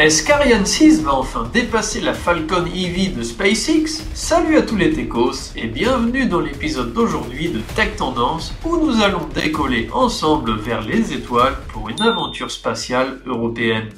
Est-ce qu'Ariane 6 va enfin dépasser la Falcon Heavy de SpaceX? Salut à tous les techos et bienvenue dans l'épisode d'aujourd'hui de Tech Tendance où nous allons décoller ensemble vers les étoiles pour une aventure spatiale européenne.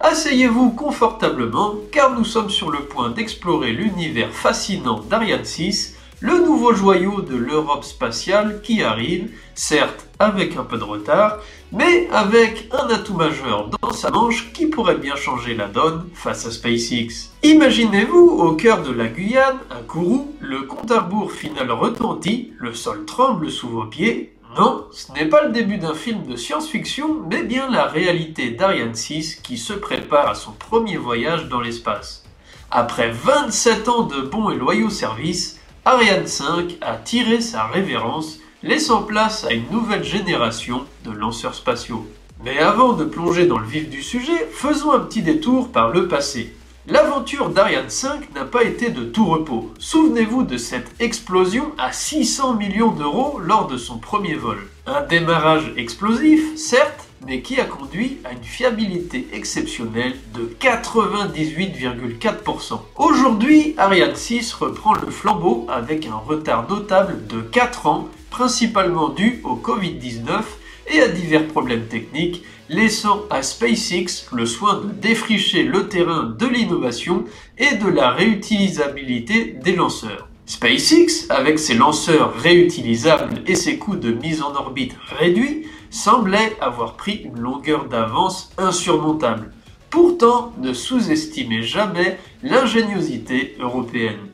Asseyez-vous confortablement car nous sommes sur le point d'explorer l'univers fascinant d'Ariane 6 le nouveau joyau de l'Europe spatiale qui arrive, certes avec un peu de retard, mais avec un atout majeur dans sa manche qui pourrait bien changer la donne face à SpaceX. Imaginez-vous au cœur de la Guyane, à Kourou, le compte à rebours final retentit, le sol tremble sous vos pieds. Non, ce n'est pas le début d'un film de science-fiction, mais bien la réalité d'Ariane 6 qui se prépare à son premier voyage dans l'espace. Après 27 ans de bons et loyaux services, Ariane 5 a tiré sa révérence, laissant place à une nouvelle génération de lanceurs spatiaux. Mais avant de plonger dans le vif du sujet, faisons un petit détour par le passé. L'aventure d'Ariane 5 n'a pas été de tout repos. Souvenez-vous de cette explosion à 600 millions d'euros lors de son premier vol. Un démarrage explosif, certes, mais qui a conduit à une fiabilité exceptionnelle de 98,4%. Aujourd'hui, Ariane 6 reprend le flambeau avec un retard notable de 4 ans, principalement dû au Covid-19 et à divers problèmes techniques, laissant à SpaceX le soin de défricher le terrain de l'innovation et de la réutilisabilité des lanceurs. SpaceX, avec ses lanceurs réutilisables et ses coûts de mise en orbite réduits, semblait avoir pris une longueur d'avance insurmontable. Pourtant, ne sous-estimez jamais l'ingéniosité européenne.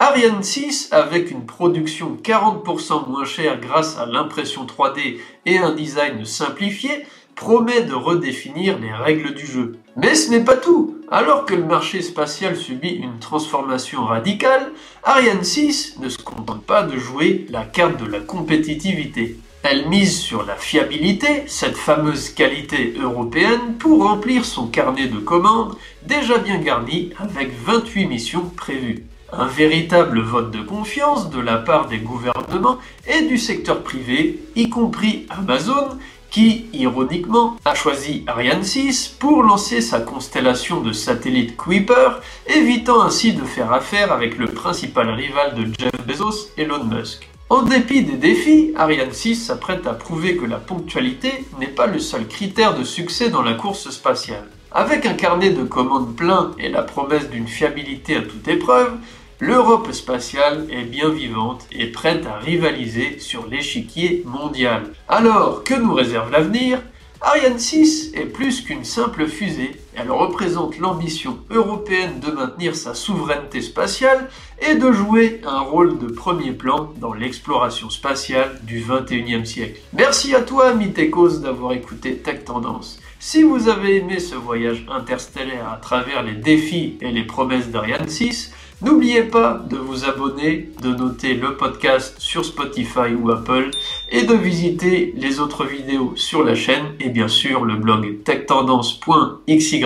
Ariane 6, avec une production 40% moins chère grâce à l'impression 3D et un design simplifié, promet de redéfinir les règles du jeu. Mais ce n'est pas tout. Alors que le marché spatial subit une transformation radicale, Ariane 6 ne se contente pas de jouer la carte de la compétitivité. Elle mise sur la fiabilité, cette fameuse qualité européenne, pour remplir son carnet de commandes déjà bien garni avec 28 missions prévues. Un véritable vote de confiance de la part des gouvernements et du secteur privé, y compris Amazon, qui, ironiquement, a choisi Ariane 6 pour lancer sa constellation de satellites Kuiper, évitant ainsi de faire affaire avec le principal rival de Jeff Bezos, Elon Musk. En dépit des défis, Ariane 6 s'apprête à prouver que la ponctualité n'est pas le seul critère de succès dans la course spatiale. Avec un carnet de commandes plein et la promesse d'une fiabilité à toute épreuve, l'Europe spatiale est bien vivante et prête à rivaliser sur l'échiquier mondial. Alors, que nous réserve l'avenir? Ariane 6 est plus qu'une simple fusée, elle représente l'ambition européenne de maintenir sa souveraineté spatiale et de jouer un rôle de premier plan dans l'exploration spatiale du 21e siècle. Merci à toi, Mitekos, d'avoir écouté Tech Tendance. Si vous avez aimé ce voyage interstellaire à travers les défis et les promesses d'Ariane 6, N'oubliez pas de vous abonner, de noter le podcast sur Spotify ou Apple et de visiter les autres vidéos sur la chaîne et bien sûr le blog techtendance.xyz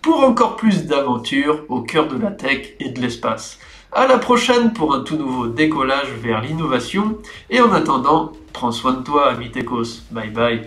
pour encore plus d'aventures au cœur de la tech et de l'espace. À la prochaine pour un tout nouveau décollage vers l'innovation et en attendant, prends soin de toi, ami Bye bye.